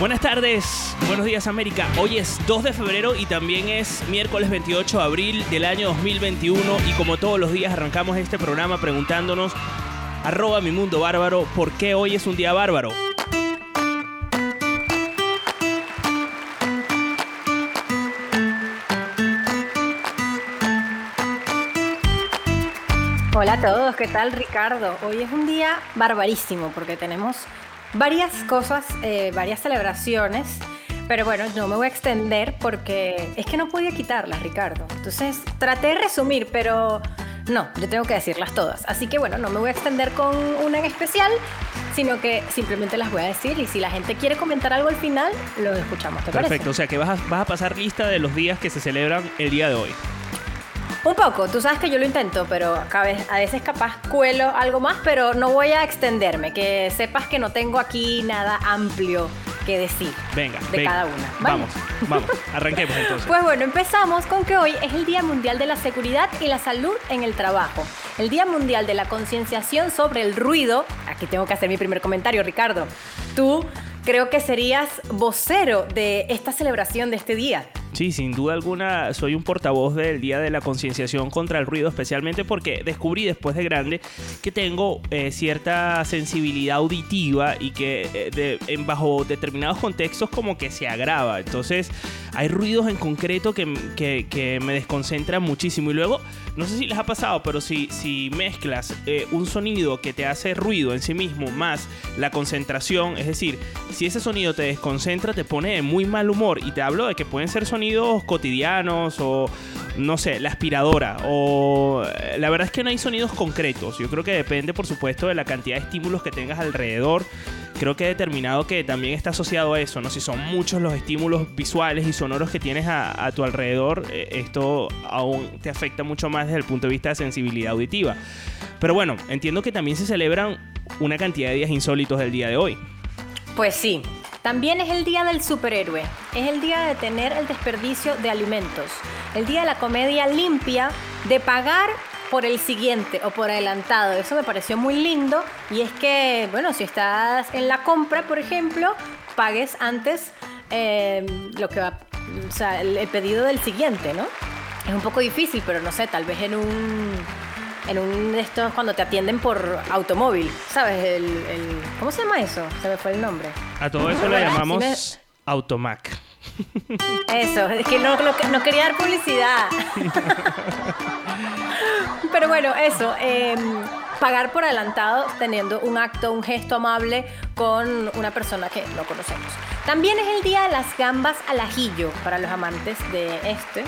Buenas tardes, buenos días América. Hoy es 2 de febrero y también es miércoles 28 de abril del año 2021 y como todos los días arrancamos este programa preguntándonos arroba mi mundo bárbaro, ¿por qué hoy es un día bárbaro? Hola a todos, ¿qué tal Ricardo? Hoy es un día barbarísimo porque tenemos varias cosas, eh, varias celebraciones, pero bueno, no me voy a extender porque es que no podía quitarlas, Ricardo. Entonces traté de resumir, pero no, yo tengo que decirlas todas. Así que bueno, no me voy a extender con una en especial, sino que simplemente las voy a decir y si la gente quiere comentar algo al final, lo escuchamos. ¿te Perfecto, o sea que vas vas a pasar lista de los días que se celebran el día de hoy. Un poco, tú sabes que yo lo intento, pero a veces capaz cuelo algo más, pero no voy a extenderme, que sepas que no tengo aquí nada amplio que decir venga, de cada una. Vamos, vamos, arranquemos entonces. Pues bueno, empezamos con que hoy es el Día Mundial de la Seguridad y la Salud en el Trabajo, el Día Mundial de la Concienciación sobre el Ruido. Aquí tengo que hacer mi primer comentario, Ricardo. Tú creo que serías vocero de esta celebración de este día. Sí, sin duda alguna soy un portavoz del Día de la Concienciación contra el Ruido, especialmente porque descubrí después de grande que tengo eh, cierta sensibilidad auditiva y que eh, en bajo determinados contextos como que se agrava. Entonces hay ruidos en concreto que, que, me desconcentran muchísimo. Y luego, no sé si les ha pasado, pero si, si mezclas eh, un sonido que te hace ruido en sí mismo más la concentración, es decir, si ese sonido te desconcentra, te pone de muy mal humor. Y te hablo de que pueden ser sonidos cotidianos o no sé, la aspiradora o eh, la verdad es que no hay sonidos concretos. Yo creo que depende por supuesto de la cantidad de estímulos que tengas alrededor. Creo que he determinado que también está asociado a eso, ¿no? Si son muchos los estímulos visuales y sonoros que tienes a, tu alrededor, eh, esto aún te afecta mucho más desde el punto de vista de sensibilidad auditiva. Pero bueno, entiendo que también se celebran una cantidad de días insólitos del día de hoy. Pues sí, también es el día del superhéroe, es el día de tener el desperdicio de alimentos, el día de la comedia limpia, de pagar por el siguiente o por adelantado. Eso me pareció muy lindo y es que, bueno, si estás en la compra, por ejemplo, pagues antes eh, lo que va, o sea, el pedido del siguiente, ¿no? Es un poco difícil, pero no sé, tal vez en un en un de estos cuando te atienden por automóvil, ¿sabes? El, ¿Cómo se llama eso? Se me fue el nombre. A todo eso le llamamos Automac. Eso, es que no, no, quería dar publicidad. Pero bueno, eso. Em, pagar por adelantado teniendo un acto, un gesto amable con una persona que no conocemos. También es el día de las gambas al ajillo para los amantes de este.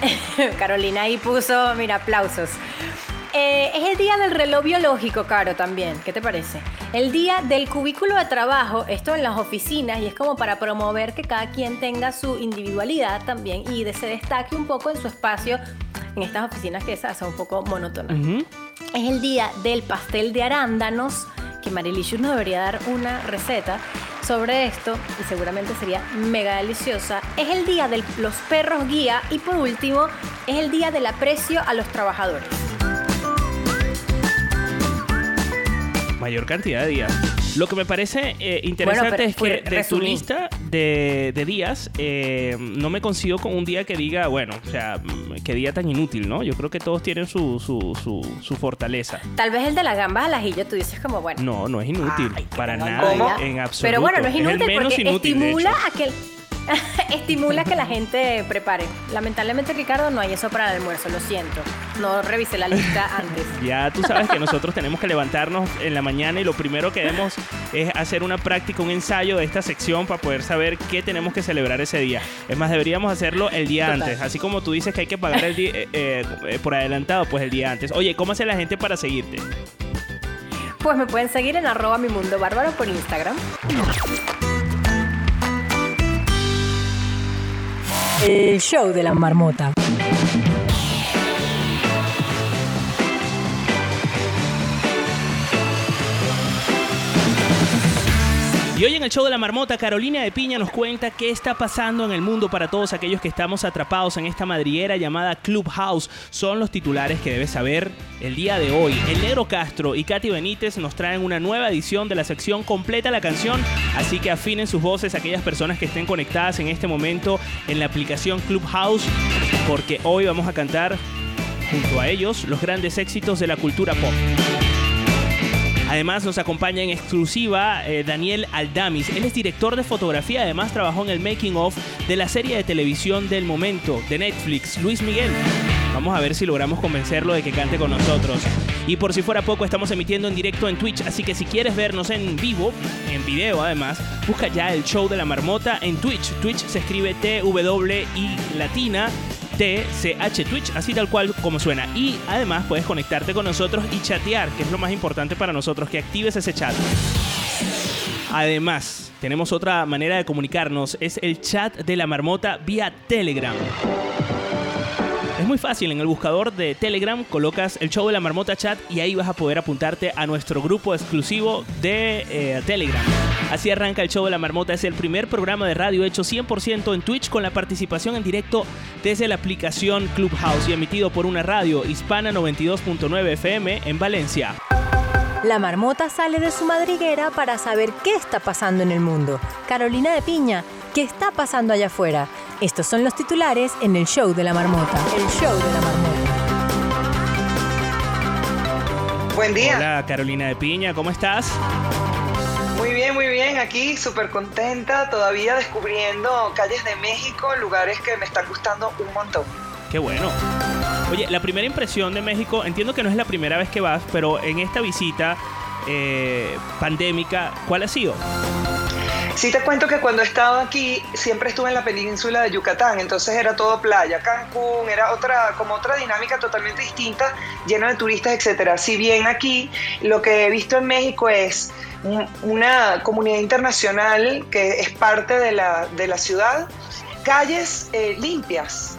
Carolina ahí puso, mira, aplausos. Eh, es el día del reloj biológico, Caro, también. ¿Qué te parece? El día del cubículo de trabajo, esto en las oficinas, y es como para promover que cada quien tenga su individualidad también y de se destaque un poco en su espacio en estas oficinas que se hacen un poco monótonas. Es el día del pastel de arándanos, que Marilicious nos debería dar una receta sobre esto y seguramente sería mega deliciosa. Es el día de los perros guía y por último es el día del aprecio a los trabajadores. Mayor cantidad de días. Lo que me parece eh, interesante es que de tu lista de, días, eh, no me consigo con un día que diga, bueno, o sea, qué día tan inútil, ¿no? Yo creo que todos tienen su, su, su, su fortaleza. Tal vez el de las gambas al ajillo, tú dices como, bueno. No, no es inútil. para nada, en absoluto. Pero bueno, no es inútil menos porque inútil, estimula a que estimula que la gente prepare. Lamentablemente, Ricardo, no hay eso para el almuerzo, lo siento. No revisé la lista antes. Ya tú sabes que nosotros tenemos que levantarnos en la mañana y lo primero que debemos es hacer una práctica, un ensayo de esta sección para poder saber qué tenemos que celebrar ese día. Es más, deberíamos hacerlo el día antes. Así como tú dices que hay que pagar el día, eh, eh, por adelantado, pues el día antes. Oye, ¿cómo hace la gente para seguirte? Pues me pueden seguir en arroba mi mundo bárbaro por Instagram. El show de la marmota. Y hoy en el show de la marmota, Carolina de Piña nos cuenta qué está pasando en el mundo para todos aquellos que estamos atrapados en esta madriguera llamada Clubhouse. Son los titulares que debes saber el día de hoy. El Negro Castro y Katy Benítez nos traen una nueva edición de la sección Completa la canción, así que afinen sus voces aquellas personas que estén conectadas en este momento en la aplicación Clubhouse, porque hoy vamos a cantar junto a ellos los grandes éxitos de la cultura pop. Además nos acompaña en exclusiva eh, Daniel Aldamis. Él es director de fotografía, además trabajó en el making of de la serie de televisión del momento de Netflix, Luis Miguel. Vamos a ver si logramos convencerlo de que cante con nosotros. Y por si fuera poco, estamos emitiendo en directo en Twitch, así que si quieres vernos en vivo, en video además, busca ya el show de la marmota en Twitch. Twitch se escribe T-W-I latina TCH Twitch, así tal cual como suena. Y además puedes conectarte con nosotros y chatear, que es lo más importante para nosotros, que actives ese chat. Además, tenemos otra manera de comunicarnos, es el chat de la marmota vía Telegram. Muy fácil, en el buscador de Telegram colocas el show de la marmota chat y ahí vas a poder apuntarte a nuestro grupo exclusivo de eh, Telegram. Así arranca el show de la marmota, es el primer programa de radio hecho 100% en Twitch con la participación en directo desde la aplicación Clubhouse y emitido por una radio hispana 92.9 FM en Valencia. La marmota sale de su madriguera para saber qué está pasando en el mundo. Carolina de Piña, ¿qué está pasando allá afuera? Estos son los titulares en el show de la marmota. El show de la marmota. Buen día. Hola Carolina de Piña, ¿cómo estás? Muy bien, muy bien. Aquí súper contenta, todavía descubriendo calles de México, lugares que me están gustando un montón. Qué bueno. Oye, la primera impresión de México, entiendo que no es la primera vez que vas, pero en esta visita eh, pandémica, ¿cuál ha sido? Sí te cuento que cuando he estado aquí siempre estuve en la península de Yucatán, entonces era todo playa, Cancún, era otra como otra dinámica totalmente distinta, llena de turistas, etcétera. Si bien aquí lo que he visto en México es una comunidad internacional que es parte de la, de la ciudad, calles eh, limpias.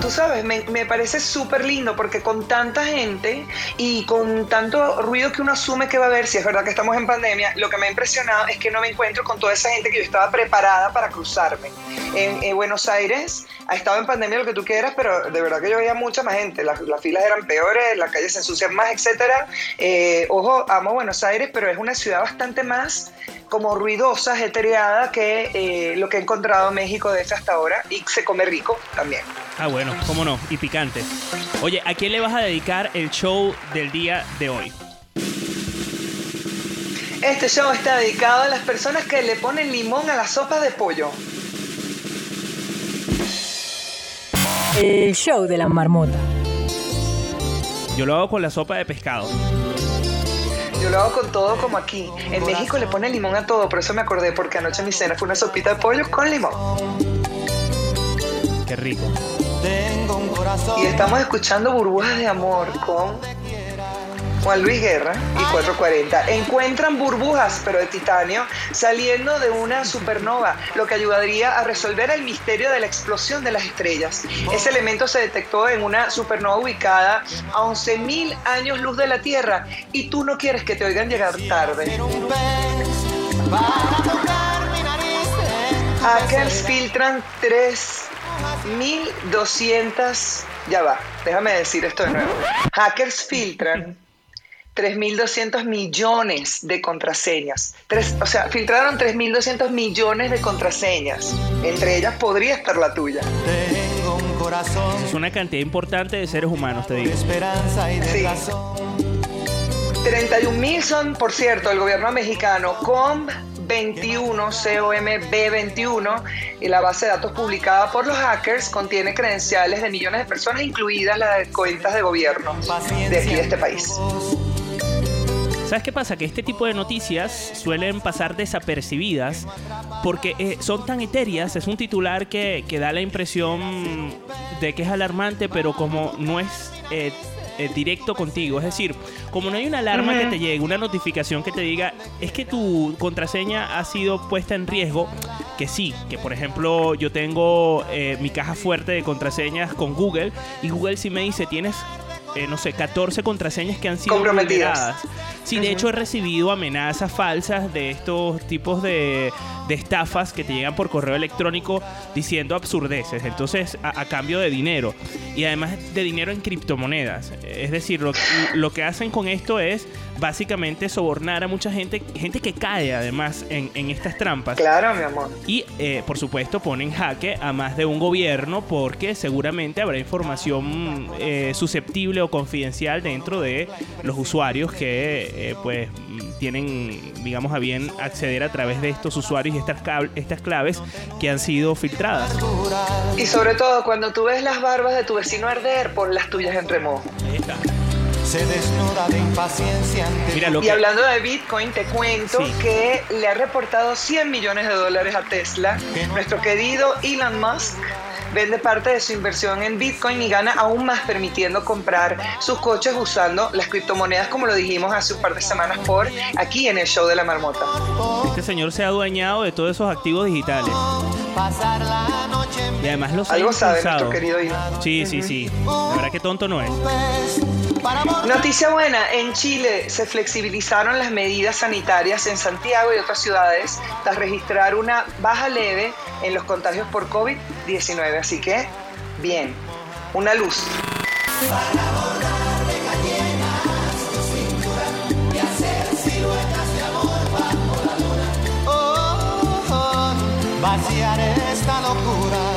Tú sabes, me, me parece súper lindo porque con tanta gente y con tanto ruido que uno asume que va a haber, si es verdad que estamos en pandemia, lo que me ha impresionado es que no me encuentro con toda esa gente que yo estaba preparada para cruzarme. En, Buenos Aires ha estado en pandemia lo que tú quieras, pero de verdad que yo veía mucha más gente. Las, filas eran peores, las calles se ensucian más, etcétera. Eh, ojo, amo Buenos Aires, pero es una ciudad bastante más como ruidosa, jetereada que eh, lo que he encontrado en México desde hasta ahora y se come rico también. Ah, bueno, cómo no, y picante. Oye, ¿a quién le vas a dedicar el show del día de hoy? Este show está dedicado a las personas que le ponen limón a la sopa de pollo. El show de la marmota. Yo lo hago con la sopa de pescado. Yo lo hago con todo como aquí. En México le ponen limón a todo, por eso me acordé, porque anoche mi cena fue una sopita de pollo con limón. Qué rico. Y estamos escuchando Burbujas de Amor con Juan Luis Guerra y 440 encuentran burbujas, pero de titanio, saliendo de una supernova, lo que ayudaría a resolver el misterio de la explosión de las estrellas. Ese elemento se detectó en una supernova ubicada a 11.000 años luz de la Tierra y tú no quieres que te oigan llegar tarde. Hackers filtran 3.200... Ya va, déjame decir esto de nuevo. Hackers filtran 3.200 millones de contraseñas. o sea, filtraron 3.200 millones de contraseñas. Entre ellas podría estar la tuya. corazón. Es una cantidad importante de seres humanos, te De digo. esperanza y de Sí. razón. 31 mil son, por cierto, el gobierno mexicano con 21, COMB21, y la base de datos publicada por los hackers contiene credenciales de millones de personas, incluidas las de cuentas de gobierno de aquí de este país. ¿Sabes qué pasa? Que este tipo de noticias suelen pasar desapercibidas porque eh, son tan etéreas, es un titular que, que da la impresión de que es alarmante, pero como no es eh, eh, directo contigo, es decir, como no hay una alarma que te llegue, una notificación que te diga, es que tu contraseña ha sido puesta en riesgo, que sí, que por ejemplo yo tengo eh, mi caja fuerte de contraseñas con Google y Google sí me dice, tienes... eh, no sé, 14 contraseñas que han sido Comprometidas. Sí, de hecho he recibido amenazas falsas de estos tipos de, de estafas que te llegan por correo electrónico diciendo absurdeces, entonces a, a cambio de dinero y además de dinero en criptomonedas. Es decir, lo, lo que hacen con esto es básicamente sobornar a mucha gente, gente que cae además en, en estas trampas. Claro, mi amor. Y eh, por supuesto ponen jaque a más de un gobierno porque seguramente habrá información eh, susceptible o confidencial dentro de los usuarios que eh, pues tienen digamos a bien acceder a través de estos usuarios y estas, estas claves que han sido filtradas. Y sobre todo, cuando tú ves las barbas de tu vecino arder, pon las tuyas en remojo. Ahí está. Se desnuda de impaciencia ante Mira lo Y que hablando de Bitcoin, te cuento Sí. que le ha reportado 100 millones de dólares a Tesla. Nuestro querido Elon Musk vende parte de su inversión en Bitcoin y gana aún más permitiendo comprar sus coches usando las criptomonedas como lo dijimos hace un par de semanas por aquí en el show de la marmota. este señor se ha adueñado de todos esos activos digitales pasar la noche en y además los ha Algo sabe nuestro querido Elon. Sí, sí, sí. La verdad que tonto no es. Noticia buena, en Chile se flexibilizaron las medidas sanitarias en Santiago y otras ciudades tras registrar una baja leve en los contagios por COVID-19. Así que, bien, una luz. Oh, oh, vaciar esta locura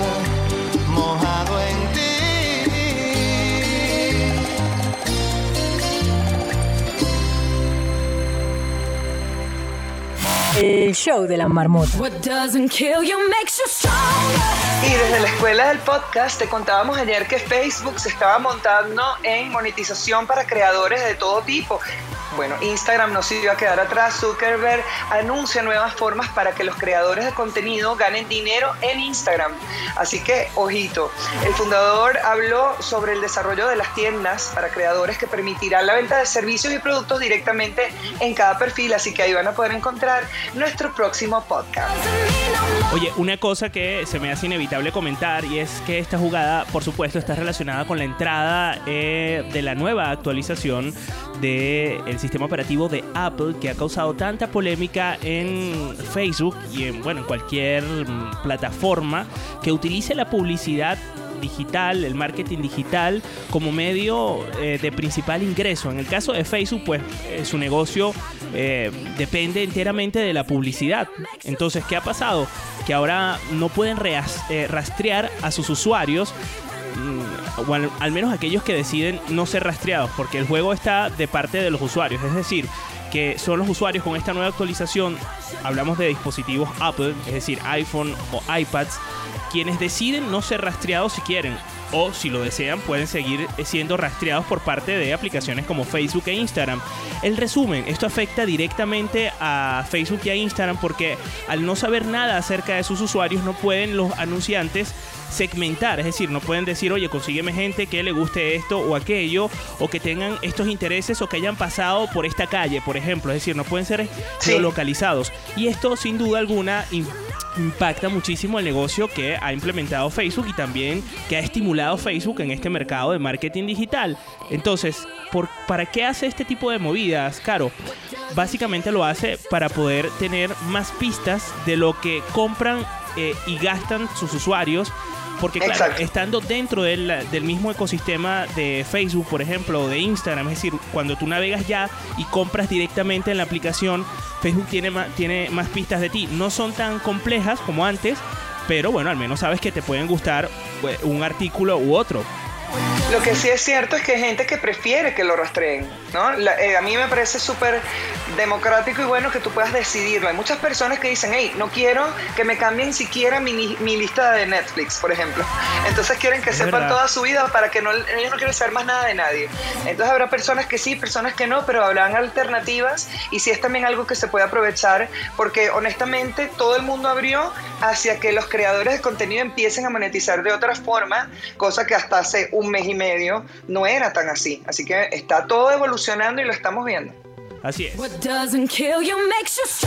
El show de la marmota. What doesn't kill you makes you stronger. Y desde la escuela del podcast te contábamos ayer que Facebook se estaba montando en monetización para creadores de todo tipo. Bueno, Instagram no se iba a quedar atrás. Zuckerberg anuncia nuevas formas para que los creadores de contenido ganen dinero en Instagram. Así que, ojito, el fundador habló sobre el desarrollo de las tiendas para creadores que permitirán la venta de servicios y productos directamente en cada perfil. Así que ahí van a poder encontrar nuestro próximo podcast. Oye, una cosa que se me hace inevitable comentar y es que esta jugada, por supuesto, está relacionada con la entrada eh, de la nueva actualización del sistema operativo de Apple que ha causado tanta polémica en Facebook y en, bueno, en cualquier mm, plataforma que utilice la publicidad digital, el marketing digital como medio eh, de principal ingreso. En el caso de Facebook, pues eh, su negocio eh, depende enteramente de la publicidad. Entonces, ¿qué ha pasado? Que ahora no pueden rastrear a sus usuarios mm, o al menos aquellos que deciden no ser rastreados, porque el juego está de parte de los usuarios, es decir, que son los usuarios con esta nueva actualización, hablamos de dispositivos Apple, es decir, iPhone o iPads, quienes deciden no ser rastreados si quieren. O si lo desean, pueden seguir siendo rastreados por parte de aplicaciones como Facebook e Instagram. El resumen, esto afecta directamente a Facebook y a Instagram porque al no saber nada acerca de sus usuarios no pueden los anunciantes segmentar, es decir, no pueden decir, oye, consígueme gente que le guste esto o aquello, o que tengan estos intereses o que hayan pasado por esta calle, por ejemplo, es decir, no pueden ser Sí. geolocalizados. Y esto, sin duda alguna, im- impacta muchísimo el negocio que ha implementado Facebook y también que ha estimulado Facebook en este mercado de marketing digital. Entonces, ¿por, ¿para qué hace este tipo de movidas, Caro? Básicamente lo hace para poder tener más pistas de lo que compran eh, y gastan sus usuarios. Porque claro, Exacto. estando dentro del, del mismo ecosistema de Facebook, por ejemplo, o de Instagram, es decir, cuando tú navegas ya y compras directamente en la aplicación, Facebook tiene más, tiene más pistas de ti. No son tan complejas como antes, pero bueno, al menos sabes que te pueden gustar pues, un artículo u otro. Lo que sí es cierto es que hay gente que prefiere que lo rastreen, ¿no? La- eh, a mí me parece súper democrático y bueno que tú puedas decidirlo. Hay muchas personas que dicen, hey, no quiero que me cambien siquiera mi, li- mi lista de Netflix, por ejemplo. Entonces quieren que Es sepan verdad. toda su vida para que no, ellos no quieren saber más nada de nadie. Entonces habrá personas que sí, personas que no, pero habrán alternativas y sí es también algo que se puede aprovechar porque honestamente todo el mundo abrió hacia que los creadores de contenido empiecen a monetizar de otra forma, cosa que hasta hace un mes y medio no era tan así. Así que está todo evolucionando y lo estamos viendo. Así es.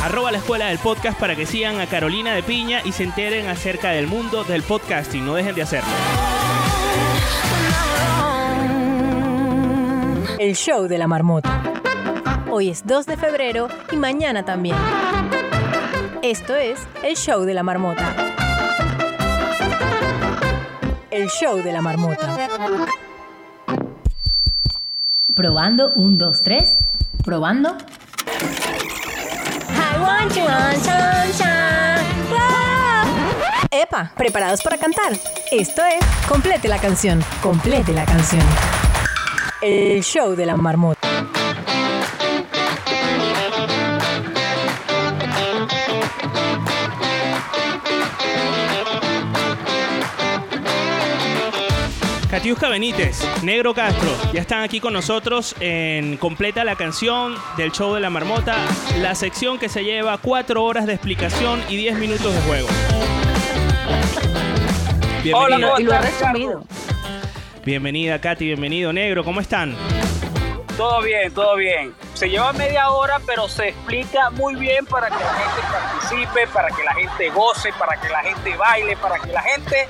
Arroba la escuela del podcast para que sigan a Carolina de Piña y se enteren acerca del mundo del podcasting. No dejen de hacerlo. El show de la marmota. Hoy es 2 de febrero y mañana también. Esto es el show de la marmota. El show de la marmota. Probando, un, dos, tres. Probando. I want you on sunshine. Epa, ¿preparados para cantar? Esto es Complete la canción. Complete la canción. El show de la marmota. Katiuska Benítez, Negro Castro, ya están aquí con nosotros en Completa la canción del show de la marmota, la sección que se lleva cuatro horas de explicación y 10 minutos de juego. Bienvenida, ¿cómo Y lo he estás, resumido. bienvenida Katy, bienvenido Negro, ¿cómo están? Todo bien, todo bien. Se lleva media hora, pero se explica muy bien para que la gente participe, para que la gente goce, para que la gente baile, para que la gente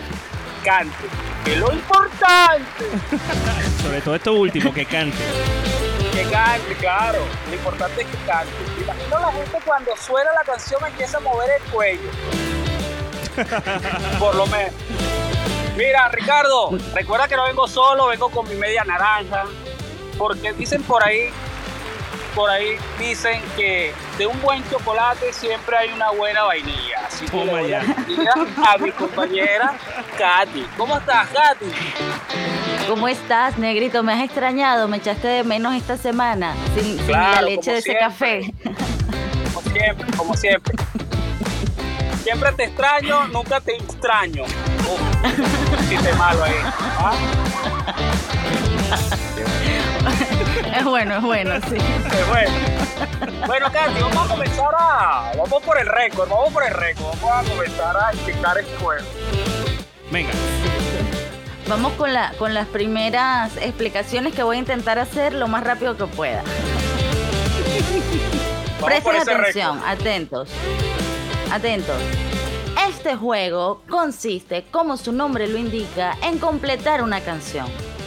cante. Es lo importante, Sobre todo esto último, que cante. que cante, claro. Lo importante es que cante. Imagino la gente cuando suena la canción empieza a mover el cuello. Por lo menos. Mira, Ricardo, recuerda que no vengo solo, vengo con mi media naranja. Porque dicen por ahí, por ahí dicen que de un buen chocolate siempre hay una buena vainilla. Así que Toma la ya. a mi compañera Katy. ¿Cómo estás, Katy? ¿Cómo estás, negrito? ¿Me has extrañado? ¿Me echaste de menos esta semana? Sin, la leche de ese siempre. café. Como siempre, como siempre. Siempre te extraño, nunca te extraño. Uf, chiste malo ahí. ¿ah? Es bueno, es bueno, sí. Qué bueno. Bueno, Katy, vamos a comenzar a. Vamos por el récord, vamos por el récord. Vamos a comenzar a explicar este juego. Venga, Vamos con, la, con las primeras explicaciones que voy a intentar hacer lo más rápido que pueda. Presten atención, récord. atentos. Atentos. Este juego consiste, como su nombre lo indica, en completar una canción.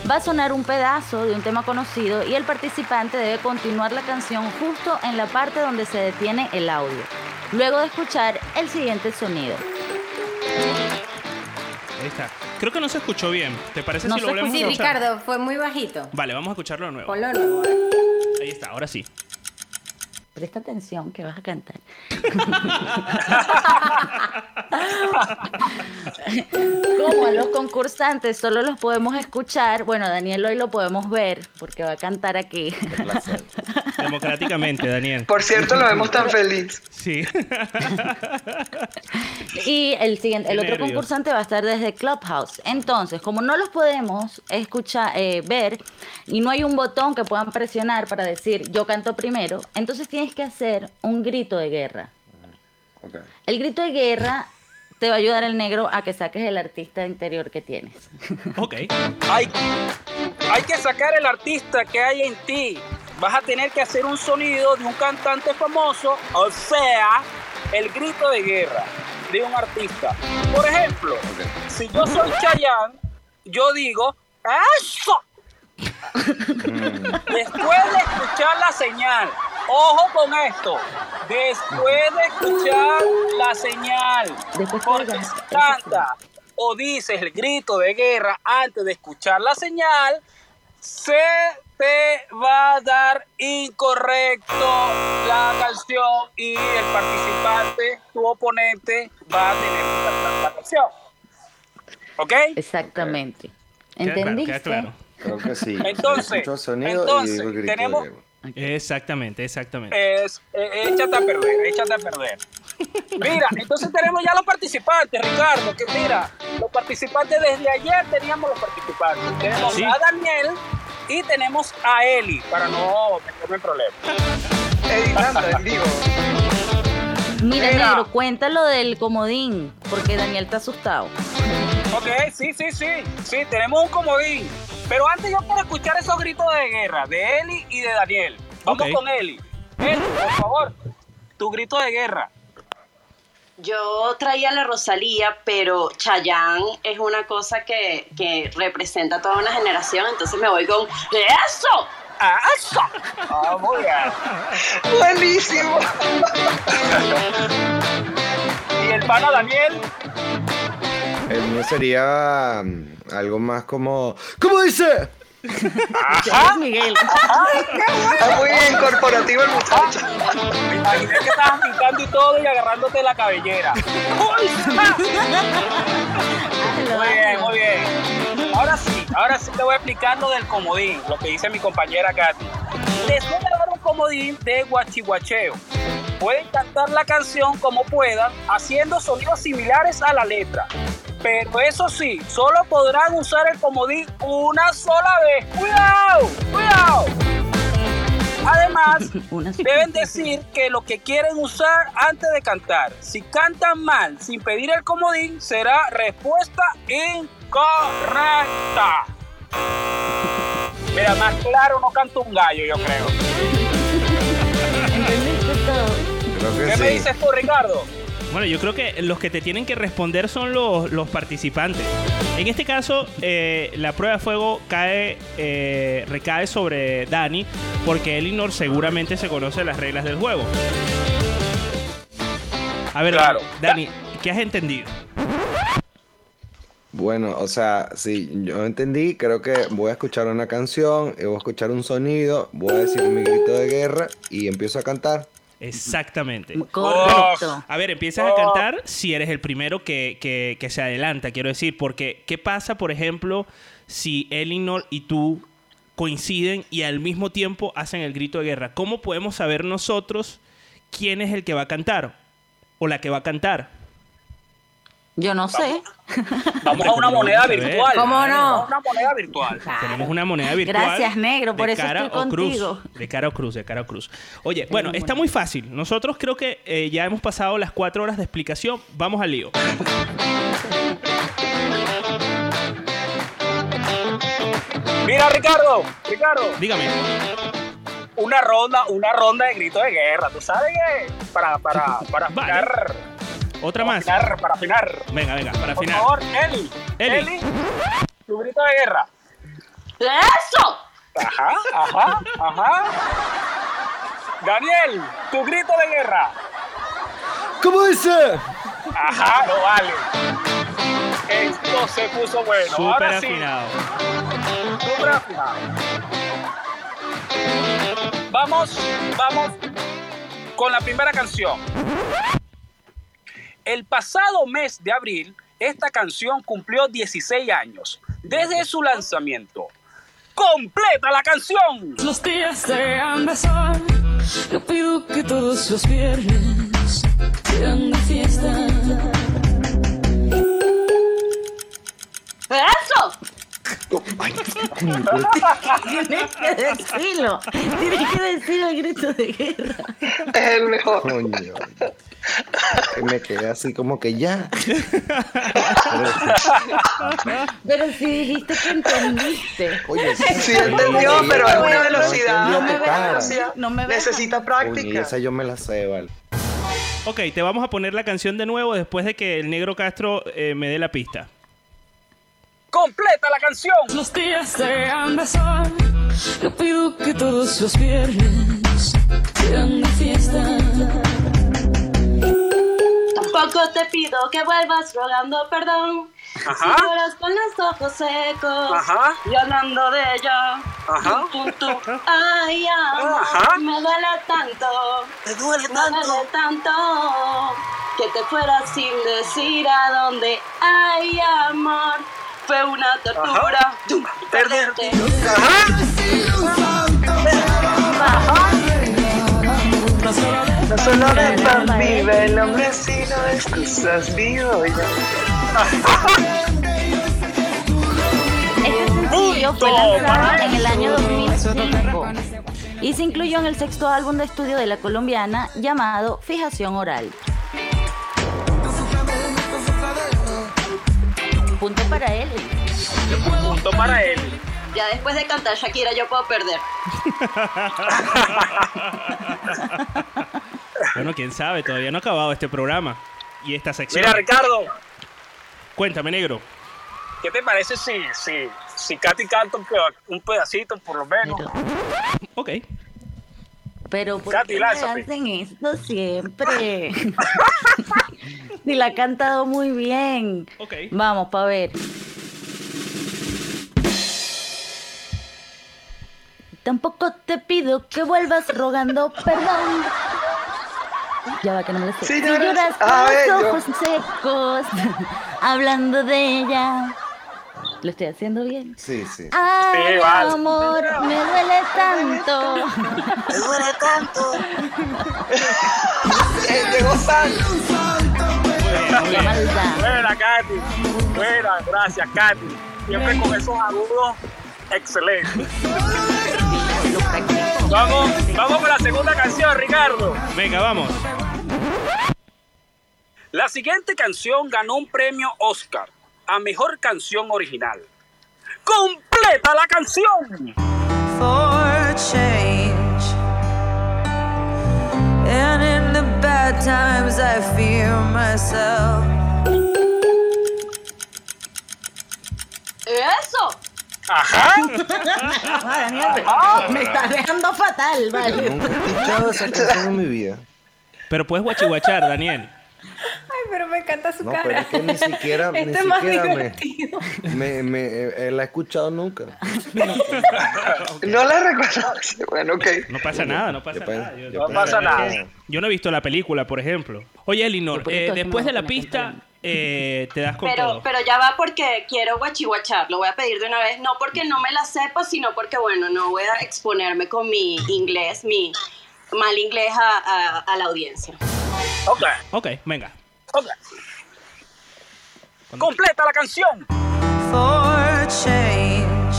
Va a sonar un pedazo de un tema conocido y el participante debe continuar la canción justo en la parte donde se detiene el audio, luego de escuchar el siguiente sonido. ahí está. Creo que no se escuchó bien. ¿Te parece No si lo se volvemos Sí, a escuchar? Ricardo, fue muy bajito. Vale, vamos a escucharlo de nuevo. Ponlo de nuevo. Ahí está, ahora sí. Presta atención que vas a cantar. Como a los concursantes solo los podemos escuchar, bueno, Daniel hoy lo podemos ver porque va a cantar aquí. Democráticamente, Daniel. Por cierto, lo vemos tan feliz. Sí. Y el siguiente, el Qué otro nervios. concursante va a estar desde Clubhouse. Entonces, como no los podemos escuchar, eh, ver y no hay un botón que puedan presionar para decir yo canto primero, entonces tienes que hacer un grito de guerra. El grito de guerra te va a ayudar el negro a que saques el artista interior que tienes. ok. Hay, hay que sacar el artista que hay en ti. Vas a tener que hacer un sonido de un cantante famoso, o sea, el grito de guerra de un artista. Por ejemplo, si yo soy Chayanne, yo digo, ¡Eso! Después de escuchar la señal, ojo con esto, después de escuchar la señal, Después porque si canta o dices el grito de guerra antes de escuchar la señal, se te va a dar incorrecto la canción y el participante, tu oponente, va a tener que cantar la canción. ¿Ok? Exactamente. Queda claro, ¿Entendiste? queda claro. Creo que sí. Entonces, entonces, tenemos-. Exactamente, exactamente. Es, eh, échate a perder, échate a perder. Mira, entonces tenemos ya los participantes, Ricardo, que mira, los participantes desde ayer teníamos los participantes. Tenemos Sí. a Daniel y tenemos a Eli, para no meterme en problemas. Editando en vivo. Mira, Mira. negro, cuéntalo del comodín, porque Daniel está asustado. Ok, sí, sí, sí, sí, tenemos un comodín. Pero antes yo quiero escuchar esos gritos de guerra de Eli y de Daniel. Vamos con Eli. Eli, por favor, tu grito de guerra. Yo traía la Rosalía, pero Chayanne es una cosa que, que representa a toda una generación, entonces me voy con ¡Eso! ¡Ah, eso! Ah, muy bien. Buenísimo. Y el pana Daniel. El mío sería mm, algo más como. ¿Cómo dice? Ajá. Miguel. Está muy bien corporativo el muchacho. Me imaginé que estabas pintando y todo y agarrándote la cabellera. Muy bien, muy bien. Ahora sí, ahora sí te voy a explicar lo del comodín, lo que dice mi compañera Katy. Les voy a dar un comodín de guachihuacheo. Pueden cantar la canción como puedan, haciendo sonidos similares a la letra. Pero eso sí, solo podrán usar el comodín una sola vez. ¡Cuidado! ¡Cuidado! Además, Deben decir que lo que quieren usar antes de cantar. Si cantan mal sin pedir el comodín, será respuesta incorrecta. Mira, más claro no canto un gallo, yo creo. Creo que ¿Qué sí. me dices tú, Ricardo? Bueno, yo creo que los que te tienen que responder son los, los participantes. En este caso, eh, la prueba de fuego cae, eh, recae sobre Dani, porque Elinor seguramente se conoce las reglas del juego. A ver, Claro. Dani, ¿qué has entendido? Bueno, o sea, si yo entendí, creo que voy a escuchar una canción, y voy a escuchar un sonido, voy a decir mi grito de guerra y empiezo a cantar. Exactamente. Correcto. A ver, empiezas a cantar si eres el primero que, que- que se adelanta, quiero decir, porque ¿qué pasa, por ejemplo, si Elinor y tú coinciden y al mismo tiempo hacen el grito de guerra? ¿Cómo podemos saber nosotros quién es el que va a cantar o la que va a cantar? Yo no sé. Vamos a una moneda virtual. ¿Cómo no? Vamos a Una moneda virtual. Tenemos una moneda virtual. Gracias, negro, por de eso cara estoy o cruz. contigo. De cara o cruz, de cara o cruz. Oye, bueno, está muy fácil. Nosotros creo que eh, ya hemos pasado las cuatro horas de explicación. Vamos al lío. Mira, Ricardo, Ricardo, Dígame. una ronda, una ronda de grito de guerra. ¿Tú sabes qué? Para, para, para Vale. afinar. Otra para más. afinar, para afinar. Venga, venga, para Por final. favor, Eli. Eli. Eli. tu grito de guerra. ¡Eso! Ajá, ajá, ajá. Daniel, tu grito de guerra. ¿Cómo dice? Ajá, no vale. Esto se puso bueno. Súper Ahora sí, afinado. súper afinado. Vamos, vamos con la primera canción. El pasado mes de abril, esta canción cumplió 16 años desde su lanzamiento. ¡Completa la canción! Los días de sol. Yo pido que todos los viernes sean de fiesta. ¡Eso! Tienes que decirlo. Tienes que decir el grito de guerra. Es el mejor. Coño. Me quedé así como que ya. Pero si dijiste que entendiste. Oye, Sí entendió, pero es una velocidad. No me velocidad. no me. Necesita Oye, práctica. esa yo me la sé, vale. Ok, te vamos a poner la canción de nuevo después de que el negro Castro eh, me dé la pista. ¡Completa la canción! Los días de sol. Yo pido que todos los viernes sean de fiesta. Tampoco te pido que vuelvas rogando perdón. Ajá. Si lloras con los ojos secos Ajá. y hablando de ella. Ajá. Ay, amor, Ajá. me duele tanto. Te duele Me duele tanto que te fueras sin decir a dónde. Ay, amor, fue una tortura. Perderte. No solo de pan vive el hombre, sino de excusas vivo. Este sencillo fue lanzado en el año eso. 2005 y se incluyó en el sexto álbum de estudio de la colombiana llamado Fijación Oral. Punto para él. Punto para él. Ya después de cantar Shakira yo puedo perder. Bueno, quién sabe, todavía no ha acabado este programa y esta sección. Mira, Ricardo, Cuéntame, negro. ¿qué te parece si, si, si Katy canta un peda- un pedacito por lo menos? Ok. Pero ¿por Katy, qué me hacen esto siempre? si la ha cantado muy bien. Ok. Vamos, pa' ver. Tampoco te pido que vuelvas rogando perdón. Ya va que no me lo sé. Si Si lloras- con los ojos secos, hablando de ella. ¿Lo estoy haciendo bien? Sí, sí. Ay, vale. amor, me duele tanto. Me duele tanto. Llegó maldad. Buena, Katy. Buena, gracias, Katy. Siempre con esos agudos, excelente. Vamos, vamos con la segunda canción, Ricardo. Venga, vamos. La siguiente canción ganó un premio Oscar a mejor canción original. ¡Completa la canción! for change. And in the bad times, I fear myself. ¡Eso! Ajá. Me estás dejando fatal, vale. Nunca he escuchado esa canción en mi vida. Pero puedes guachihuachar, Daniel. Ay, pero me encanta su No, cara. pero es que ni siquiera, ni Esto es más siquiera me, divertido. me, me- eh, la he escuchado nunca. No la recuerdo. Bueno, ok. No pasa nada, no pasa Yo nada. Yo, No pasa nada. yo no he visto la película, por ejemplo. Oye, Elinor, eh, después de la pista, eh, te das con Pero, todo. pero ya va porque quiero guachihuachar, lo voy a pedir de una vez, no porque no me la sepa, sino porque, bueno, no voy a exponerme con mi inglés, mi mal inglés a, a- a la audiencia. Ok, Ok, venga. Completa la canción. For change.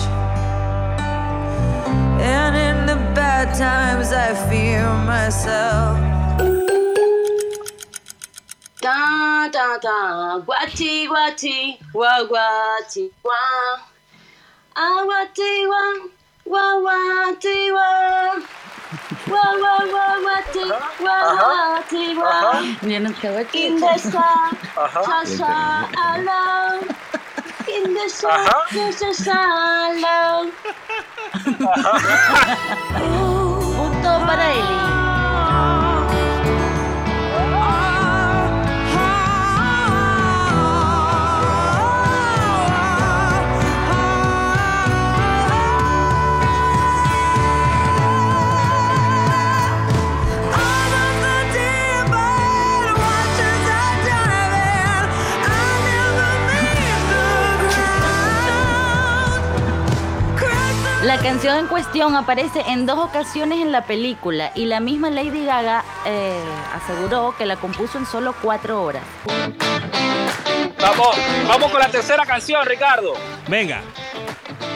And in the bad times, I fear myself. Ta, ta, ta, guachi, guachi, gua, guachi, gua. Ah, guachi, gua, gua, guachi, gua. Yo no te voy a In the sun, Ajá. sha, sha, alone. In the sun, Ajá. sha, sha, sha, alone. Punto para Eli. Canción en cuestión aparece en dos ocasiones en la película y la misma Lady Gaga eh, aseguró que la compuso en solo cuatro horas. Vamos, vamos con la tercera canción, Ricardo. Venga.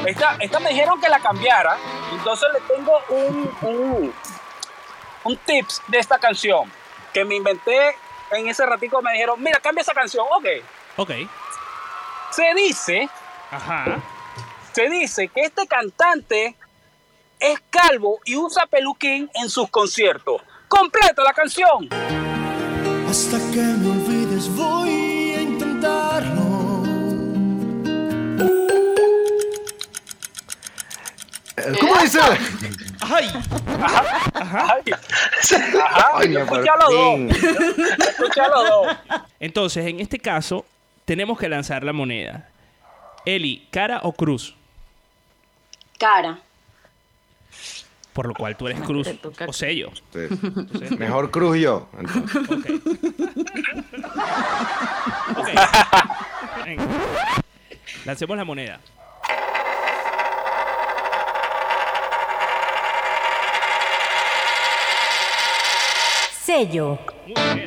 Esta, esta me dijeron que la cambiara, entonces le tengo un, un, un tips de esta canción que me inventé en ese ratico. Me dijeron, mira, cambia esa canción. Ok. Ok. Se dice, Ajá. Se dice que este cantante es calvo y usa peluquín en sus conciertos. Completa la canción. Hasta que me olvides voy a intentarlo. Eh, ¿Cómo dice? ¡Ay! Ajá. Ay, yo me escuché a los dos. Yo escuché a los dos. Entonces, en este caso, tenemos que lanzar la moneda. Eli, cara o cruz. Cara. Por lo cual tú eres cruz o sello. Sí. Entonces, Mejor cruz yo. entonces. ok. Ok. Venga. Lancemos la moneda. Sello. Muy bien.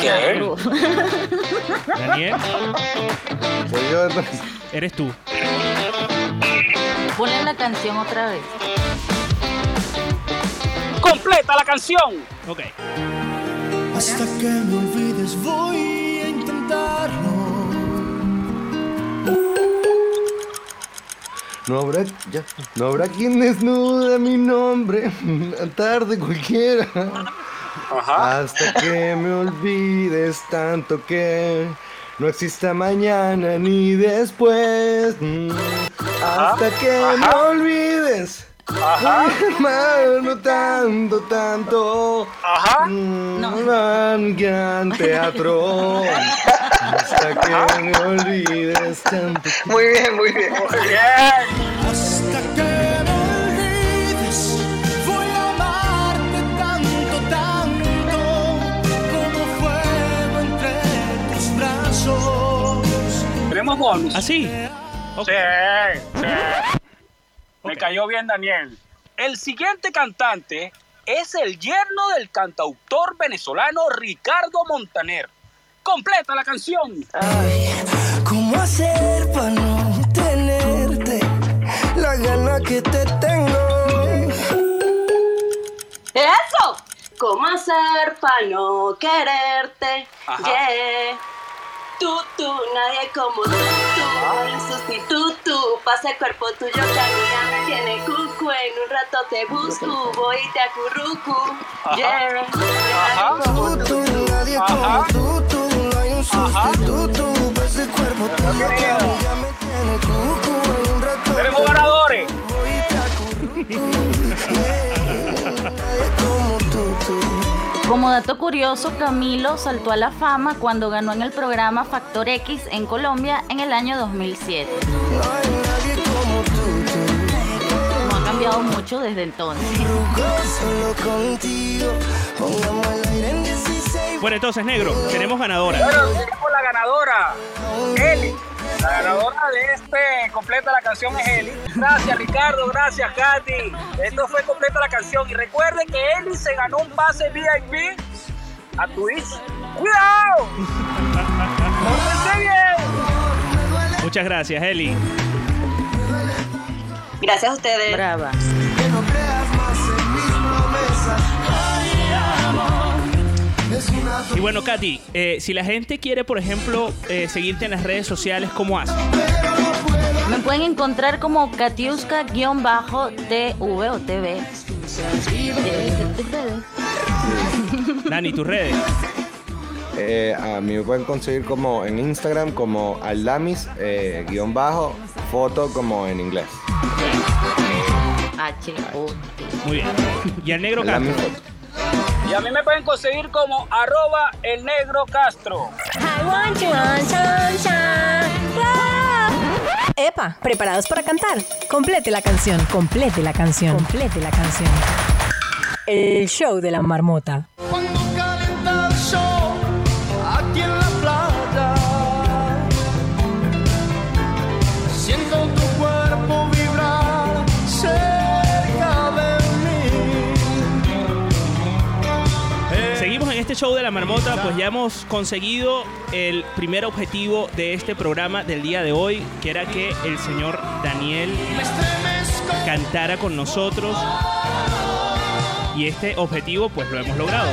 ¿Qué? Daniel, Soy yo entonces. eres tú. Ponle la canción otra vez. Completa la canción. Ok. Hasta que me olvides voy a intentarlo. No habrá, ya, no habrá quien desnuda mi nombre. Tarde cualquiera. Ajá. Hasta que me olvides tanto que no exista mañana ni después. Hasta que me Ajá. olvides. Ajá. Hermano, tanto, tanto. Ajá. No. Gran, gran teatro. Hasta que me olvides tanto. Muy bien, muy bien. Muy bien. Tenemos bonus. ¿Así? Ok. Sí, sí. Me cayó bien Daniel. El siguiente cantante es el yerno del cantautor venezolano Ricardo Montaner. Completa la canción. ¿Cómo hacer para no tenerte la gana que te tengo? ¡Eso! ¿Cómo hacer para no quererte? Ajá. Yeah. Tú, tú, nadie como tú, tú, el sustituto, pasa el cuerpo tuyo que a mí ya me tiene cucu, en un rato te busco, voy y te acurruco, yeah, Ajá. nadie como Tú, tú. nadie como tú, tú, no hay un sustituto. Pa' ese cuerpo tuyo me tiene cucu. En un rato Tenemos te ganadores. voy y te acurruco. Yeah, nadie como tú, tú. Como dato curioso, Camilo saltó a la fama cuando ganó en el programa Factor X en Colombia en el año 2007. No ha cambiado mucho desde entonces. Solo contigo, pongamos el aire en 16. Bueno, entonces, negro, tenemos ganadora. Bueno, tenemos la ganadora, Eli. La ganadora de este Completa la canción es Eli. Gracias Ricardo, gracias Katy. Esto fue Completa la canción. Y recuerden que Eli se ganó un pase VIP a Twitch. ¡Cuidado! ¡Pórtense bien! Muchas gracias, Eli. Gracias a ustedes. Brava. Y bueno, Katy, eh, si la gente quiere, por ejemplo, eh, seguirte en las redes sociales, ¿cómo hace? Me pueden encontrar como Katiuska-TV o TV. Dani, tus redes. Eh, a mí me pueden conseguir como en Instagram como aldamis eh, guion bajo foto como en inglés. H O Muy bien. Y al negro Aldamis Castro. foto. Y a mí me pueden conseguir como arroba el negro Castro. Epa, ¿preparados para cantar? Complete la canción, complete la canción, complete la canción. El show de la marmota. Show de la marmota, pues ya hemos conseguido el primer objetivo de este programa del día de hoy, que era que el señor Daniel cantara con nosotros. Y este objetivo, pues lo hemos logrado.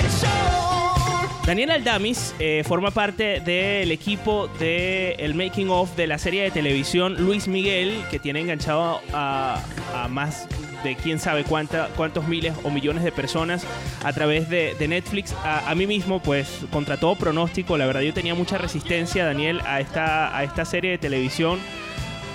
Daniel Aldamis eh, forma parte del equipo del making of de la serie de televisión Luis Miguel, que tiene enganchado a, más de quién sabe cuánta, cuántos miles o millones de personas a través de, de Netflix. A, a mí mismo, pues, contra todo pronóstico, la verdad yo tenía mucha resistencia, Daniel, a esta, a esta serie de televisión.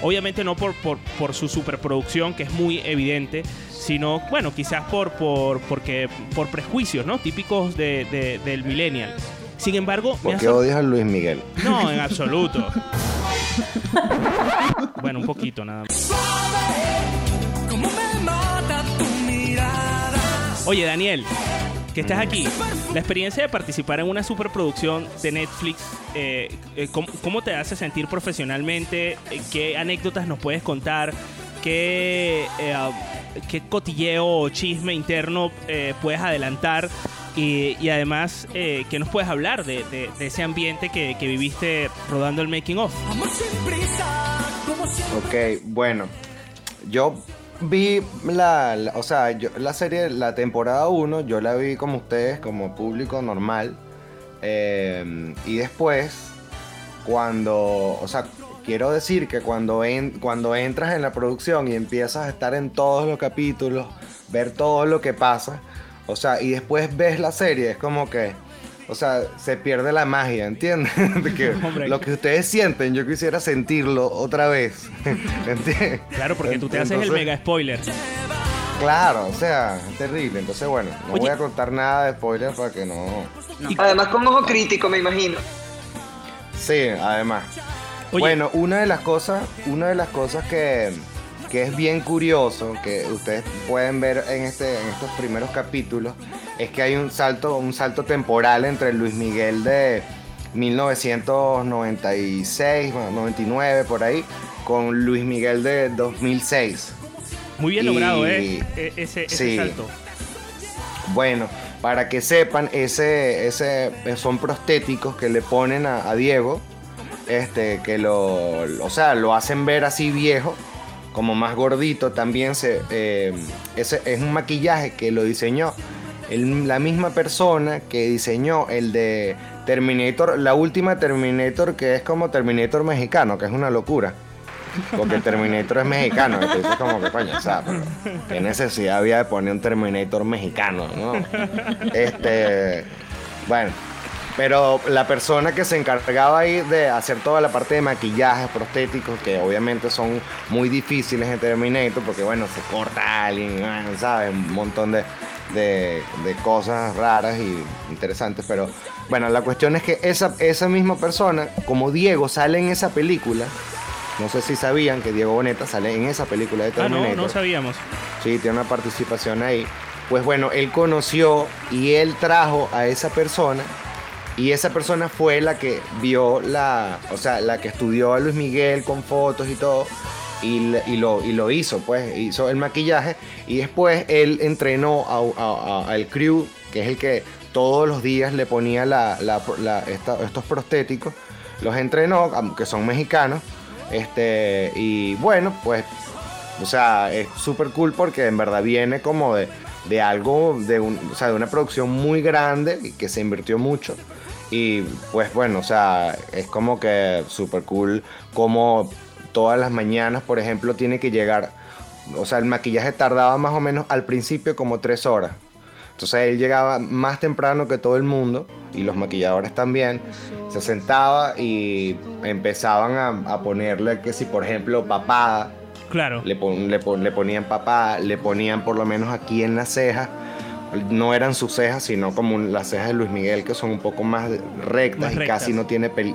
Obviamente no por, por, por su superproducción, que es muy evidente, sino, bueno, quizás por, por, porque, por prejuicios, ¿no? Típicos de- de- del millennial. Sin embargo, me ¿Por ha qué sor- odias a Luis Miguel? No, en absoluto. bueno, un poquito nada más. Oye, Daniel, que estás aquí. La experiencia de participar en una superproducción de Netflix, eh, eh, ¿cómo, cómo te hace sentir profesionalmente? ¿Qué anécdotas nos puedes contar? ¿Qué, eh, ah, qué cotilleo o chisme interno eh, puedes adelantar? Y, y además, eh, ¿qué nos puedes hablar de, de- de ese ambiente que, que viviste rodando el making of? Ok, bueno. Yo vi la, la- o sea, yo, la serie, la temporada 1, yo la vi como ustedes, como público normal. Eh, y después, cuando, o sea, quiero decir que cuando, en- cuando entras en la producción y empiezas a estar en todos los capítulos, ver todo lo que pasa, o sea, y después ves la serie, es como que, o sea, se pierde la magia, ¿entiendes? De que Hombre. lo que ustedes sienten, yo quisiera sentirlo otra vez. ¿Entiendes? Claro, porque tú te haces el mega spoiler. Claro, o sea, es terrible. Entonces, bueno, no Oye. voy a contar nada de spoiler para que no. Además con ojo crítico, me imagino. Sí, además. Oye. Bueno, una de las cosas, una de las cosas que, que es bien curioso, que ustedes pueden ver en este, en estos primeros capítulos, es que hay un salto, un salto temporal entre Luis Miguel de 1996, bueno, 99 por ahí, con Luis Miguel de 2006. Muy bien Y- logrado, ¿eh? E- Ese, ese Sí. salto. Bueno, para que sepan, ese, ese son prostéticos que le ponen a, a Diego, este, que lo, o sea, lo hacen ver así viejo, como más gordito. También se, eh, es un maquillaje que lo diseñó la misma persona que diseñó el de Terminator, la última Terminator que es como Terminator mexicano, que es una locura. Porque el Terminator es mexicano, entonces como que coño, o sea, qué necesidad había de poner un Terminator mexicano, ¿no? Este, bueno, pero la persona que se encargaba ahí de hacer toda la parte de maquillaje, prostéticos, que obviamente son muy difíciles en Terminator, porque bueno, se corta a alguien, ah, ¿sabes? Un montón de, de, de cosas raras y interesantes, pero bueno, la cuestión es que esa, esa misma persona, como Diego sale en esa película, no sé si sabían que Diego Boneta sale en esa película de Ah, no, Terminator. no sabíamos. Sí, tiene una participación ahí. Pues bueno, él conoció y él trajo a esa persona y esa persona fue la que vio la, o sea, la que estudió a Luis Miguel con fotos y todo y, y lo, y lo hizo, pues hizo el maquillaje. Y después él entrenó a- a- a- al crew, que es el que todos los días le ponía la, la- estos prostéticos, los entrenó, que son mexicanos, este, y bueno, pues o sea, es súper cool porque en verdad viene como de, de algo, de, un, o sea, de una producción muy grande y que se invirtió mucho. Y pues bueno, o sea, es como que súper cool como todas las mañanas, por ejemplo, tiene que llegar, o sea, el maquillaje tardaba más o menos al principio como tres horas. Entonces él llegaba más temprano que todo el mundo y los maquilladores también. Se sentaba y empezaban a, a ponerle que si, por ejemplo, papada, Claro. le, pon- le, pon- le ponían papá, le ponían por lo menos aquí en las cejas. No eran sus cejas, sino como las cejas de Luis Miguel, que son un poco más rectas Más y casi no tiene pel-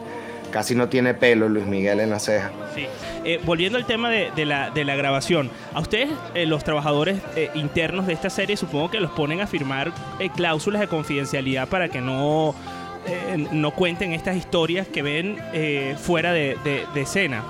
casi no tiene pelo Luis Miguel en las cejas. Sí. Eh, volviendo al tema de, de la, de la grabación, a ustedes, eh, los trabajadores eh, internos de esta serie, supongo que los ponen a firmar cláusulas de confidencialidad para que no, no cuenten estas historias que ven eh, fuera de escena.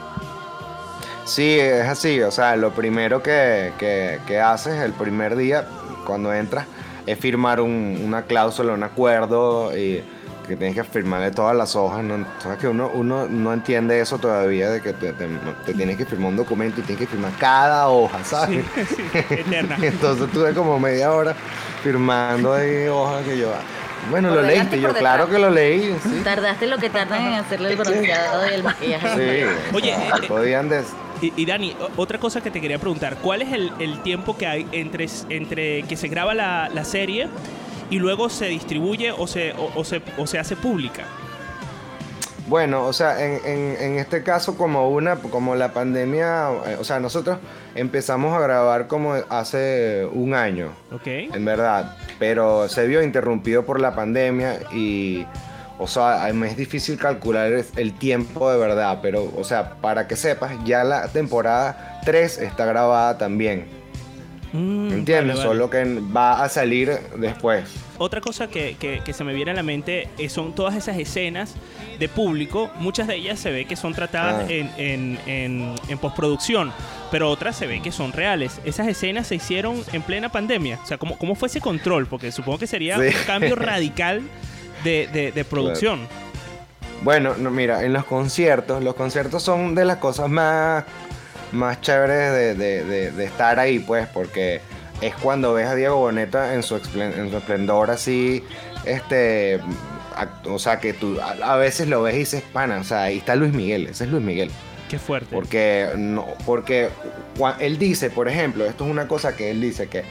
Sí, es así. O sea, lo primero que, que- que haces el primer día, cuando entras, es firmar un- una cláusula, un acuerdo, y que tienes que firmarle todas las hojas. ¿no? Sabes que uno, uno no entiende eso todavía, de que te, te- te tienes que firmar un documento y tienes que firmar cada hoja, ¿sabes? Eterna. Entonces tuve como media hora firmando ahí hojas que yo... Bueno, Por lo leíste, yo claro que lo leí, sí. Tardaste lo que tardan en hacerle el bronceado y el maquillaje. Sí, Oye, o sea, eh, podían des- Y, y Dani, otra cosa que te quería preguntar, ¿cuál es el, el tiempo que hay entre, entre que se graba la, la serie y luego se distribuye o se, o, o se, o se hace pública? Bueno, o sea, en, en- en este caso como una, como la pandemia, eh, o sea, nosotros empezamos a grabar como hace un año, ¿Ok? en verdad, pero se vio interrumpido por la pandemia y o sea, me es difícil calcular el- tiempo de verdad, pero, o sea, para que sepas, ya la temporada 3 está grabada también. Mm, ¿Entiendes? vale, vale. Solo que va a salir después. Otra cosa que, que- que se me viene a la mente son todas esas escenas de público. Muchas de ellas se ve que son tratadas Ah. en, en- en- en postproducción, pero otras se ve que son reales. Esas escenas se hicieron en plena pandemia. O sea, ¿cómo, cómo fue ese control? Porque supongo que sería Sí. un cambio radical de, de- de producción. Bueno, no, mira, en los conciertos, los conciertos son de las cosas más, más chéveres de, de- de- estar ahí, pues, porque es cuando ves a Diego Boneta en su, en su esplendor así, este, o sea, que tú a, veces lo ves y dices, pana, o sea, ahí está Luis Miguel, ese es Luis Miguel. Qué fuerte. Porque, no, porque él dice, por ejemplo, esto es una cosa que él dice, que,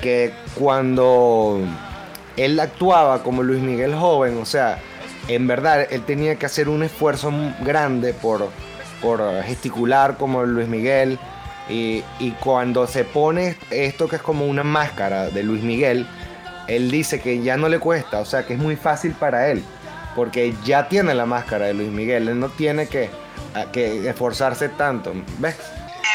que cuando él actuaba como Luis Miguel joven, o sea, en verdad él tenía que hacer un esfuerzo grande por, por gesticular como Luis Miguel. Y, y cuando se pone esto que es como una máscara de Luis Miguel, él dice que ya no le cuesta, o sea que es muy fácil para él, porque ya tiene la máscara de Luis Miguel, él no tiene que, que esforzarse tanto, ¿ves?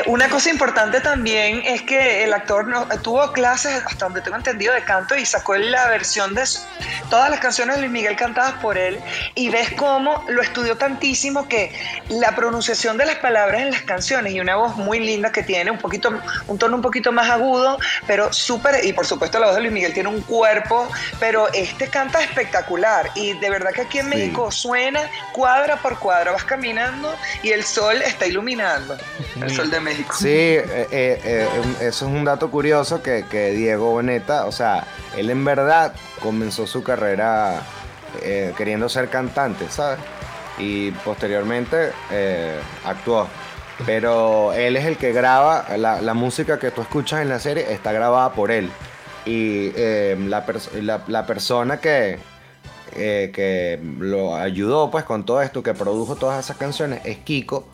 Una cosa importante también es que el actor no, tuvo clases, hasta donde tengo entendido, de canto y sacó la versión de su- todas las canciones de Luis Miguel cantadas por él y ves cómo lo estudió tantísimo que la pronunciación de las palabras en las canciones y una voz muy linda que tiene, un poquito, un tono un poquito más agudo, pero súper, y por supuesto la voz de Luis Miguel tiene un cuerpo, pero este canta espectacular y de verdad que aquí en Sí. México suena cuadra por cuadra, vas caminando y el sol está iluminando, el sol de México. Sí, eh, eh, eh, eso es un dato curioso que, Diego Boneta, o sea, él en verdad comenzó su carrera queriendo ser cantante, ¿sabes? Y posteriormente actuó. Pero él es el que graba, la, música que tú escuchas en la serie está grabada por él. Y la, la- persona que, que lo ayudó pues con todo esto, que produjo todas esas canciones, es Kiko,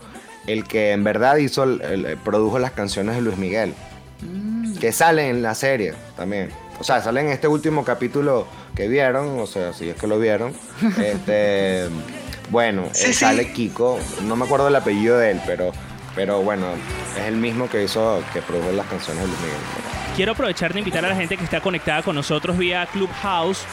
el que en verdad hizo, el- el- produjo las canciones de Luis Miguel, que salen en la serie también. O sea, salen en este último capítulo que vieron, o sea, si es que lo vieron. Este, bueno, Sí, eh, sí. sale Kiko, no me acuerdo el apellido de él, pero, pero bueno, es el mismo que hizo, que produjo las canciones de Luis Miguel. Quiero aprovechar de invitar a la gente que está conectada con nosotros vía Clubhouse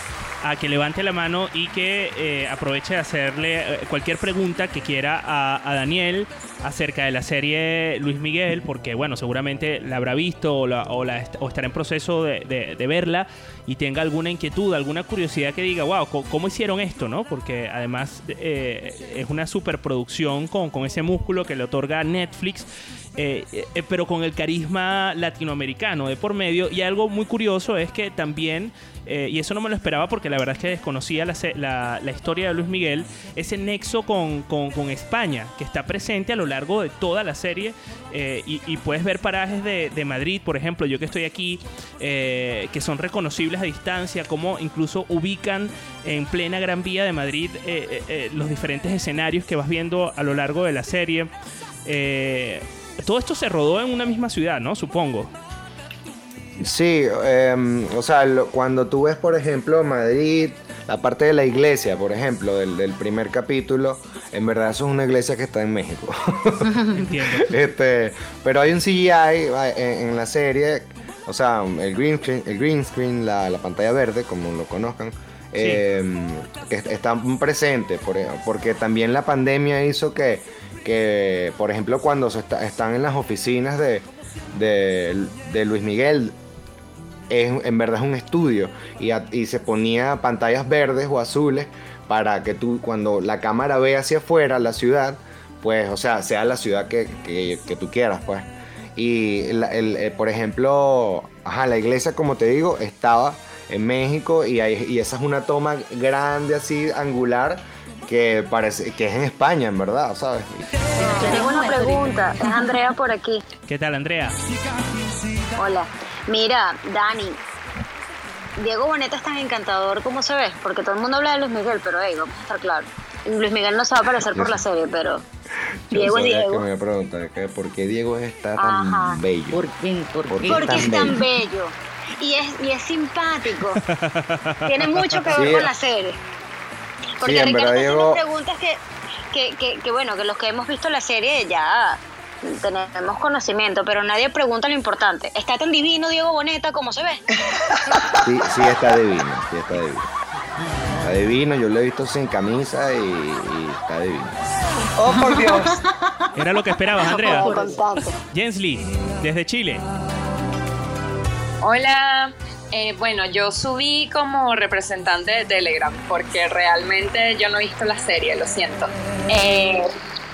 a que levante la mano y que eh, aproveche de hacerle eh, cualquier pregunta que quiera a, Daniel acerca de la serie Luis Miguel, porque bueno, seguramente la habrá visto o, la- estará en proceso de, verla y tenga alguna inquietud, alguna curiosidad que diga, wow, ¿cómo hicieron esto? ¿no? Porque además eh, es una superproducción con, con ese músculo que le otorga Netflix eh, eh, pero con el carisma latinoamericano de por medio. Y algo muy curioso es que también, eh, y eso no me lo esperaba porque la verdad es que desconocía la, la- la historia de Luis Miguel, ese nexo con, con- España, que está presente a lo largo de toda la serie. eh, y, puedes ver parajes de, de Madrid, por ejemplo, yo que estoy aquí, eh, que son reconocibles a distancia, como incluso ubican en plena Gran Vía de Madrid eh, eh, eh, los diferentes escenarios que vas viendo a lo largo de la serie. Eh, todo esto se rodó en una misma ciudad, ¿no? Supongo. Sí, em, o sea, lo- cuando tú ves, por ejemplo, Madrid, la parte de la iglesia, por ejemplo, del, del primer capítulo, en verdad eso es una iglesia que está en México. Entiendo. este, pero hay un CGI en, en la serie, o sea, el green screen, el green screen la, la pantalla verde, como lo conozcan, em, que est- está presente, por- porque también la pandemia hizo que, que por ejemplo, cuando se está- están en las oficinas de, de, Luis Miguel, es, en verdad es un estudio y, se ponía pantallas verdes o azules para que tú cuando la cámara ve hacia afuera la ciudad, pues, o sea, sea la ciudad que, que- que tú quieras, pues. Y, la- el- eh, por ejemplo, ajá, la iglesia, como te digo, estaba en México y, hay- y esa es una toma grande así, angular, que parece que es en España, en verdad, ¿sabes? Tengo una pregunta, es Andrea por aquí. ¿Qué tal, Andrea? Hola. Mira, Dani, Diego Boneta es tan encantador como se ve, porque todo el mundo habla de Luis Miguel, pero hey, vamos a estar claros. Luis Miguel no se va a aparecer por la serie, pero Diego es Diego. que me iba a preguntar que por qué Diego está tan Ajá. bello. ¿Por qué? ¿Por ¿Por qué? qué? porque es tan bello. bello. Y es, y es simpático. Tiene mucho que ver Sí. con la serie. Porque en Ricardo haciendo preguntas que, que, que, que, bueno, que los que hemos visto la serie ya tenemos conocimiento, pero nadie pregunta lo importante. ¿Está tan divino Diego Boneta como se ve? Sí, sí está divino, sí está divino. Está divino, yo lo he visto sin camisa y, y está divino. Oh, por Dios. Era lo que esperabas, Andrea. Jens Lee, desde Chile. Hola, eh, bueno, yo subí como representante de Telegram porque realmente yo no he visto la serie, lo siento. Eh,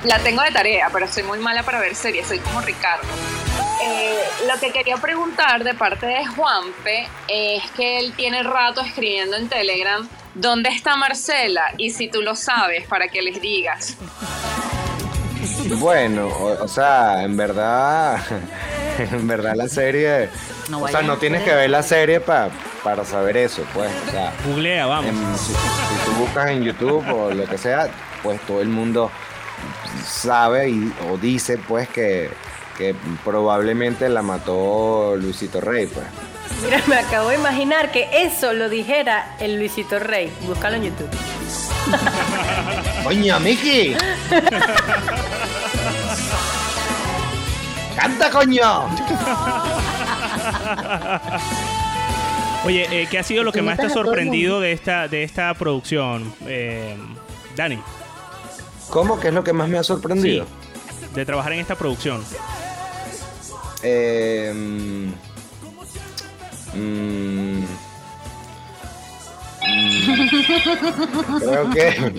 la tengo de tarea, pero soy muy mala para ver series, soy como Ricardo. Eh, lo que quería preguntar de parte de Juanpe es que él tiene rato escribiendo en Telegram, ¿dónde está Marcela? Y si tú lo sabes, para que les digas. Bueno, o, o sea, en verdad, en verdad la serie, No o sea, no tienes que ver la serie pa- para saber eso, pues, o sea, Googlea, vamos. en- si, si tú buscas en YouTube o lo que sea, pues todo el mundo sabe y, o dice, pues, que, que probablemente la mató Luisito Rey, pues. Mira, me acabo de imaginar que eso lo dijera el Luisito Rey. Búscalo en YouTube. ¡Coño, Miki! ¡Canta, coño! Oye, eh, ¿qué ha sido lo que más te ha sorprendido de esta, de esta producción? Eh, Dani, ¿Cómo? ¿Qué es lo que más me ha sorprendido? de trabajar en esta producción. Eh, mm, mm, creo que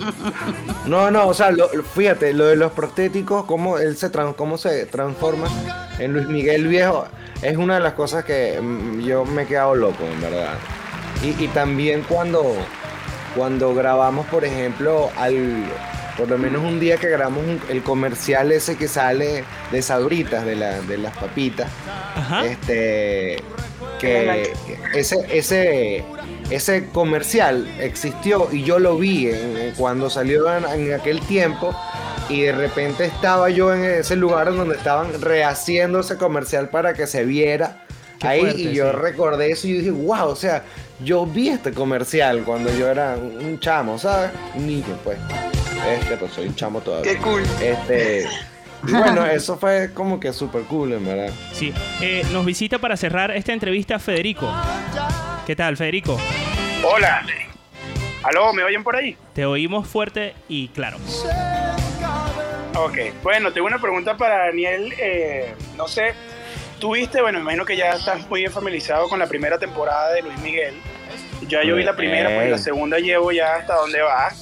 no no o sea lo- lo- fíjate lo de los prostéticos cómo él se cómo se transforma en Luis Miguel viejo es una de las cosas que mm, yo me he quedado loco en verdad y, y también cuando cuando grabamos por ejemplo al por lo menos un día que grabamos un- el comercial ese que sale de Sabritas, de, la, de las papitas, Ajá. este que ese, ese, ese comercial existió y yo lo vi en- en- cuando salió en, en aquel tiempo y de repente estaba yo en ese lugar en donde estaban rehaciendo ese comercial para que se viera Qué ahí fuerte, y yo sí. recordé eso y dije, wow, o sea, yo vi este comercial cuando yo era un chamo, ¿sabes? Un niño, pues. Este, pues soy un chamo todavía. Qué cool. Este, y bueno, eso fue como que súper cool, en verdad. Sí. Eh, nos visita para cerrar esta entrevista Federico. ¿Qué tal, Federico? Hola. ¿Aló? ¿Me oyen por ahí? Te oímos fuerte y claro. Ok. Bueno, tengo una pregunta para Daniel. Eh, no sé, tú viste, bueno, me imagino que ya estás muy bien familiarizado con la primera temporada de Luis Miguel. Ya yo vi la primera, pues la segunda llevo ya hasta dónde va.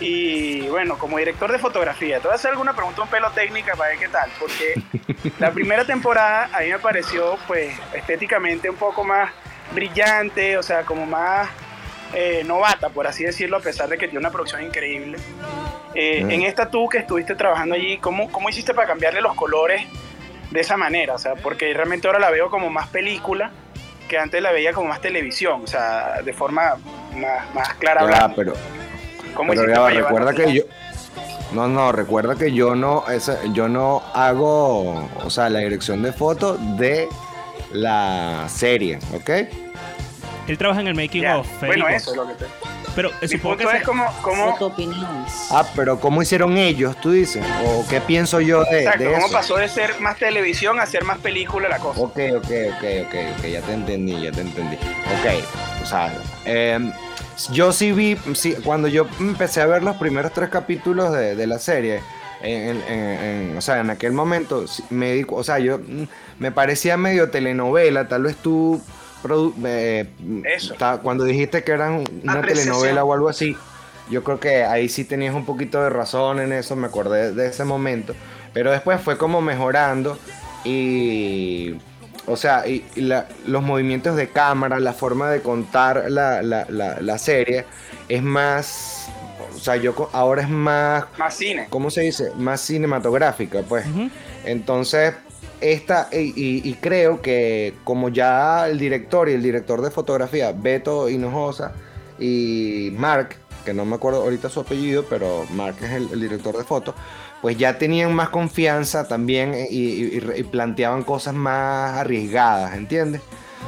Y bueno, como director de fotografía, te voy a hacer alguna pregunta un pelo técnica para ver qué tal, porque la primera temporada a mí me pareció pues estéticamente un poco más brillante, o sea, como más eh, novata, por así decirlo, a pesar de que tiene una producción increíble. Eh. En esta tú que estuviste trabajando allí, ¿cómo, ¿cómo hiciste para cambiarle los colores de esa manera? O sea, porque realmente ahora la veo como más película que antes la veía como más televisión, o sea, de forma más, más clara. Blanca. pero, ¿Cómo pero hiciste ya recuerda que yo. No, no, recuerda que yo no, esa- yo no hago, o sea, la dirección de foto de la serie, ¿ok? Él trabaja en el making of, Federico. Bueno, eso es lo que te... Pero eh, Mi supongo que se- es como... como. Ah, pero ¿cómo hicieron ellos, tú dices? ¿O qué pienso yo de, exacto, de cómo eso? pasó de ser más televisión a ser más película la cosa. Ok, ok, ok, ok, ok, ya te entendí, ya te entendí. Ok, o sea, em, yo sí vi, sí, cuando yo empecé a ver los primeros tres capítulos de, de la serie, en, en- en- o sea, en aquel momento, me di, o sea, yo mm, me parecía medio telenovela, tal vez tú, eh, Eso. ta- cuando dijiste que eran una telenovela o algo así, yo creo que ahí sí tenías un poquito de razón en eso, me acordé de ese momento, pero después fue como mejorando y... O sea, y, y la- los movimientos de cámara, la forma de contar la- la- la serie es más... O sea, yo ahora es más... Más cine. ¿Cómo se dice? Más cinematográfica, pues. Entonces, esta, y, y- y creo que como ya el director y el director de fotografía, Beto Hinojosa y Mark, que no me acuerdo ahorita su apellido, pero Mark es el, el director de foto, pues ya tenían más confianza también y, y planteaban cosas más arriesgadas, ¿entiendes?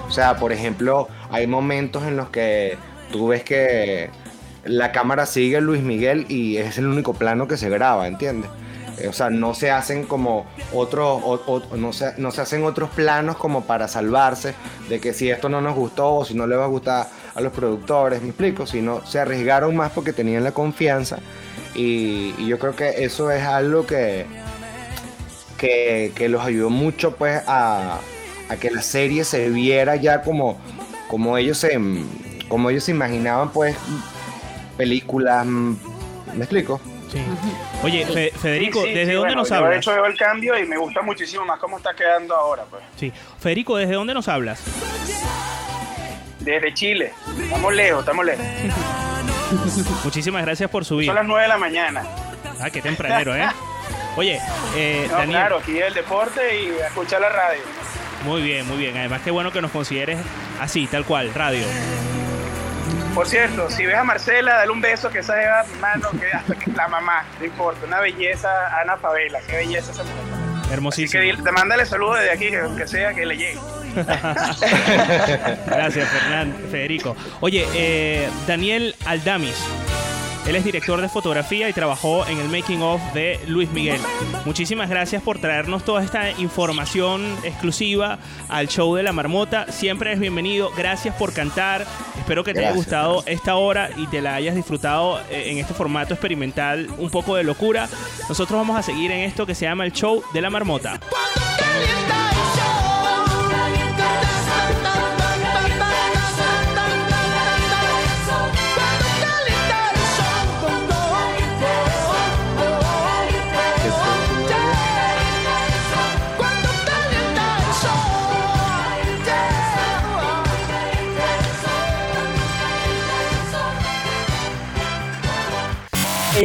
O sea, por ejemplo, hay momentos en los que tú ves que la cámara sigue Luis Miguel y es el único plano que se graba, ¿entiendes? Eh, O sea, no se hacen como otros, no, se, no se hacen otros planos como para salvarse de que si esto no nos gustó o si no le va a gustar a los productores, me explico, sino se arriesgaron más porque tenían la confianza y, y yo creo que eso es algo que, que, que los ayudó mucho pues a, a que la serie se viera ya como, como ellos se como ellos se imaginaban pues películas mm, ¿me explico? Sí. Oye, Fe- Federico, Sí, sí, ¿desde sí, dónde bueno, nos yo de hablas? hecho veo el cambio y me gusta muchísimo más cómo está quedando ahora, pues. Sí. Federico, ¿desde dónde nos hablas? Desde Chile. Estamos lejos, estamos lejos. Muchísimas gracias por subir. Son las 9 de la mañana. Ah, qué tempranero, ¿eh? Oye, eh, No, Daniel. claro, aquí el deporte y escuchar la radio. Muy bien, muy bien. Además, qué bueno que nos consideres así, tal cual, radio. Por cierto, si ves a Marcela, dale un beso que esa lleva mi mano, que hasta que la mamá, no importa, una belleza, Ana Favela, qué belleza esa mujer. Así Hermosísimo. que te mándale saludos desde aquí, que aunque sea que le llegue. Gracias, Fernán, Federico. Oye, eh, Daniel Aldamis. Él es director de fotografía y trabajó en el making of de Luis Miguel. Muchísimas gracias por traernos toda esta información exclusiva al show de la marmota. Siempre es bienvenido. Gracias por cantar. Espero que te haya Gracias, gustado esta hora y te la hayas disfrutado eh, en este formato experimental un poco de locura. Nosotros vamos a seguir en esto que se llama el show de la marmota.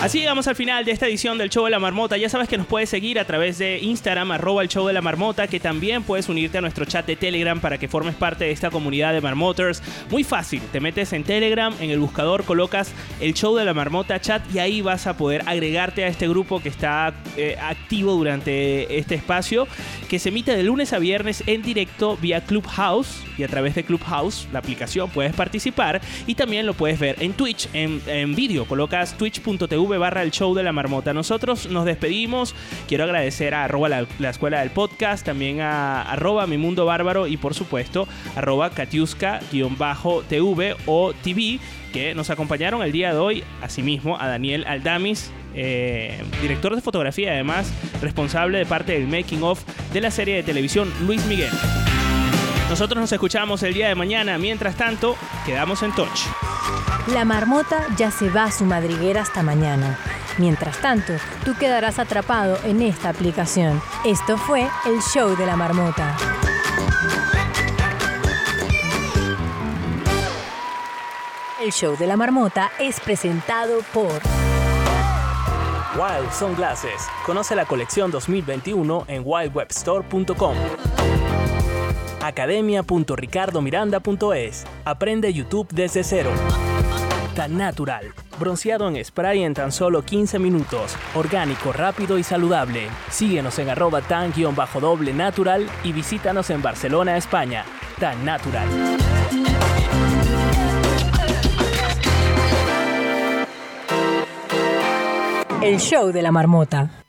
Así llegamos al final de esta edición del Show de la Marmota. Ya sabes que nos puedes seguir a través de Instagram, arroba el Show de la Marmota, que también puedes unirte a nuestro chat de Telegram para que formes parte de esta comunidad de Marmoters. Muy fácil, te metes en Telegram, en el buscador colocas el Show de la Marmota chat y ahí vas a poder agregarte a este grupo que está eh, activo durante este espacio, que se emite de lunes a viernes en directo vía Clubhouse y a través de Clubhouse, la aplicación, puedes participar y también lo puedes ver en Twitch, en, en vídeo. Colocas twitch.tv barra el show de la marmota. Nosotros nos despedimos. Quiero agradecer a la, la escuela del podcast, también a mi mundo bárbaro y por supuesto arroba katiuska-tv o TV que nos acompañaron el día de hoy. Asimismo a Daniel Aldamis. eh, director de fotografía, además responsable de parte del making of de la serie de televisión Luis Miguel. Nosotros nos escuchamos el día de mañana. Mientras tanto, quedamos en touch. La marmota ya se va a su madriguera hasta mañana. Mientras tanto, tú quedarás atrapado en esta aplicación. Esto fue el show de la marmota. El show de la marmota es presentado por Wild Sunglasses. Conoce la colección 2021 en wildwebstore.com. Academia.ricardomiranda.es. Aprende YouTube desde cero. Tan natural. Bronceado en spray en tan solo 15 minutos. Orgánico, rápido y saludable. Síguenos en arroba tan-doble natural y visítanos en Barcelona, España. Tan natural. el show de la marmota.